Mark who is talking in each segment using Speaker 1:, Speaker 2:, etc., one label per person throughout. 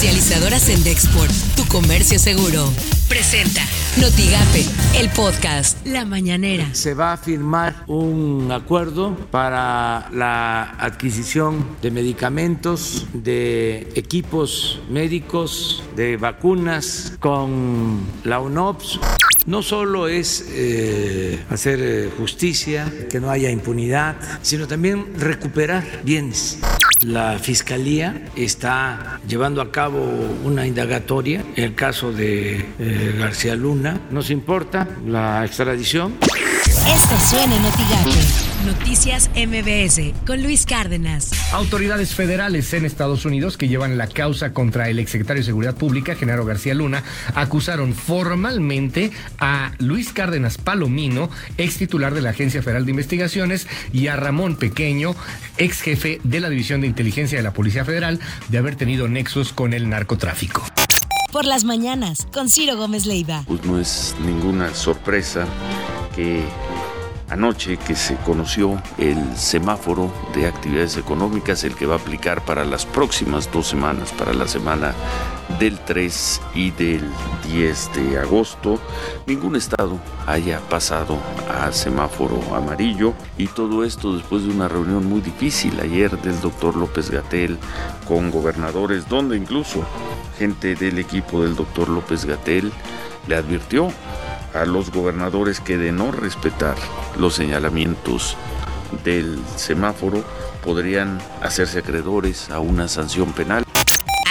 Speaker 1: Comercializadoras en Dexport, tu comercio seguro. Presenta Notigape, el podcast La Mañanera.
Speaker 2: Se va a firmar un acuerdo para la adquisición de medicamentos, de equipos médicos, de vacunas con la UNOPS. No solo es eh, hacer eh, justicia, que no haya impunidad, sino también recuperar bienes. La Fiscalía está llevando a cabo una indagatoria en el caso de eh, García Luna. Nos importa la extradición.
Speaker 1: Esto suena en Noticias MBS con Luis Cárdenas.
Speaker 3: Autoridades federales en Estados Unidos que llevan la causa contra el exsecretario de Seguridad Pública, Genaro García Luna, acusaron formalmente a Luis Cárdenas Palomino, ex titular de la Agencia Federal de Investigaciones, y a Ramón Pequeño, ex jefe de la División de Inteligencia de la Policía Federal, de haber tenido nexos con el narcotráfico.
Speaker 1: Por las mañanas, con Ciro Gómez Leiva.
Speaker 4: Pues no es ninguna sorpresa que anoche que se conoció el semáforo de actividades económicas, el que va a aplicar para las próximas dos semanas, para la semana del 3 y del 10 de agosto, ningún estado haya pasado a semáforo amarillo. Y todo esto después de una reunión muy difícil ayer del doctor López Gatel con gobernadores, donde incluso gente del equipo del doctor López Gatel le advirtió a los gobernadores que de no respetar los señalamientos del semáforo podrían hacerse acreedores a una sanción penal.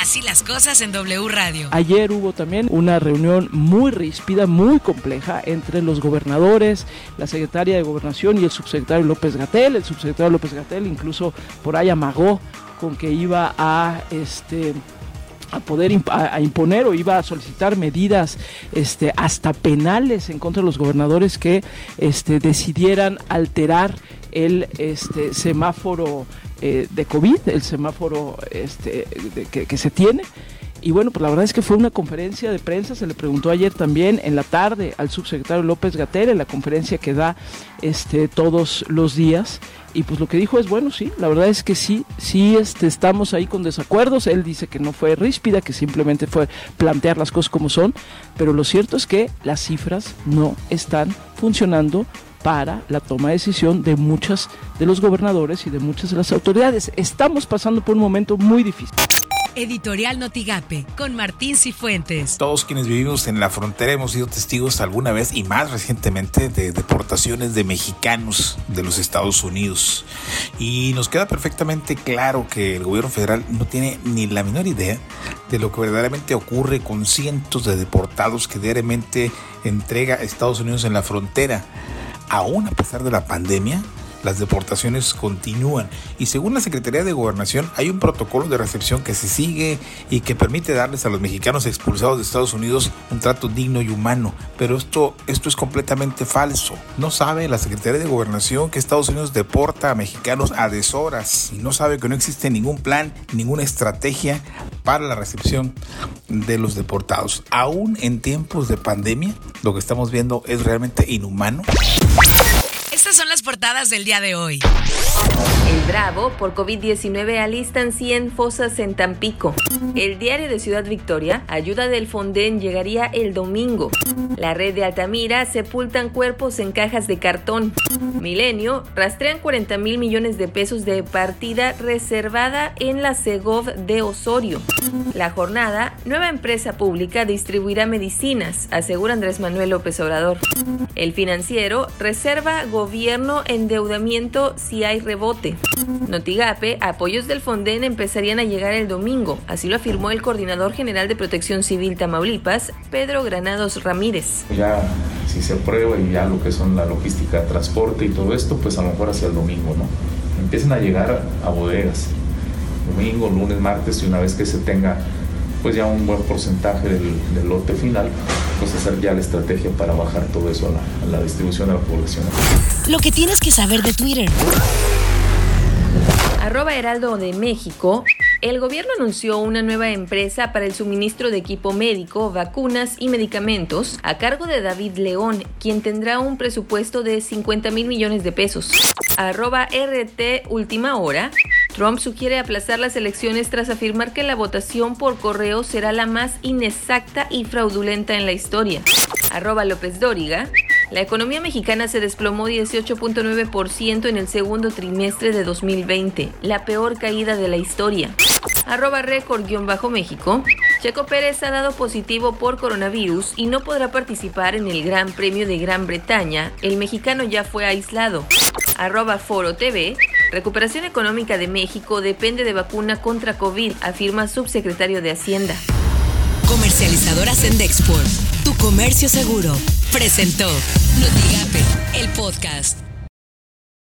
Speaker 1: Así las cosas en W Radio.
Speaker 5: Ayer hubo también una reunión muy ríspida, muy compleja entre los gobernadores, la secretaria de Gobernación y el subsecretario López Gatel. El subsecretario López Gatel incluso por ahí amagó con que iba a este a poder a, imponer o iba a solicitar medidas este, hasta penales en contra de los gobernadores que este, decidieran alterar el este, semáforo eh, de COVID, el semáforo este, que, que se tiene. Y bueno, pues la verdad es que fue una conferencia de prensa, se le preguntó ayer también en la tarde al subsecretario López Gatel en la conferencia que da este, todos los días. Y pues lo que dijo es, bueno, sí, la verdad es que sí, sí este, estamos ahí con desacuerdos. Él dice que no fue ríspida, que simplemente fue plantear las cosas como son, pero lo cierto es que las cifras no están funcionando para la toma de decisión de muchas de los gobernadores y de muchas de las autoridades. Estamos pasando por un momento muy difícil.
Speaker 1: Editorial Notigape con Martín Cifuentes.
Speaker 6: Todos quienes vivimos en la frontera hemos sido testigos alguna vez y más recientemente de deportaciones de mexicanos de los Estados Unidos. Y nos queda perfectamente claro que el gobierno federal no tiene ni la menor idea de lo que verdaderamente ocurre con cientos de deportados que diariamente entrega Estados Unidos en la frontera. Aún a pesar de la pandemia, las deportaciones continúan y según la Secretaría de Gobernación hay un protocolo de recepción que se sigue y que permite darles a los mexicanos expulsados de Estados Unidos un trato digno y humano, pero esto, esto es completamente falso. No sabe la Secretaría de Gobernación que Estados Unidos deporta a mexicanos a deshoras y no sabe que no existe ningún plan, ninguna estrategia para la recepción de los deportados. Aún en tiempos de pandemia, lo que estamos viendo es realmente inhumano
Speaker 1: son las portadas del día de hoy.
Speaker 7: El Bravo, por COVID-19 alistan 100 fosas en Tampico. El diario de Ciudad Victoria, ayuda del Fonden llegaría el domingo. La red de Altamira, sepultan cuerpos en cajas de cartón. Milenio, rastrean 40 mil millones de pesos de partida reservada en la Segov de Osorio. La jornada, nueva empresa pública distribuirá medicinas, asegura Andrés Manuel López Obrador. El financiero, reserva gobierno endeudamiento si hay rebote. Notigape, apoyos del Fonden empezarían a llegar el domingo, así lo afirmó el coordinador general de Protección Civil Tamaulipas, Pedro Granados Ramírez.
Speaker 8: Ya si se aprueba y ya lo que son la logística, transporte y todo esto, pues a lo mejor hacia el domingo, ¿no? Empiezan a llegar a bodegas, domingo, lunes, martes y una vez que se tenga pues ya un buen porcentaje del, lote final, pues hacer ya la estrategia para bajar todo eso a la, distribución a la población.
Speaker 1: Lo que tienes que saber de Twitter.
Speaker 7: Arroba Heraldo de México. El gobierno anunció una nueva empresa para el suministro de equipo médico, vacunas y medicamentos a cargo de David León, quien tendrá un presupuesto de 50 mil millones de pesos. Arroba RT Última Hora. Trump sugiere aplazar las elecciones tras afirmar que la votación por correo será la más inexacta y fraudulenta en la historia. Arroba López Dóriga. La economía mexicana se desplomó 18.9% en el segundo trimestre de 2020, la peor caída de la historia. Arroba récord-méxico. Checo Pérez ha dado positivo por coronavirus y no podrá participar en el Gran Premio de Gran Bretaña. El mexicano ya fue aislado. Arroba Foro TV. Recuperación económica de México depende de vacuna contra COVID, afirma subsecretario de Hacienda.
Speaker 1: Comercializadora Sendexport, tu comercio seguro, presentó Notigape, el podcast.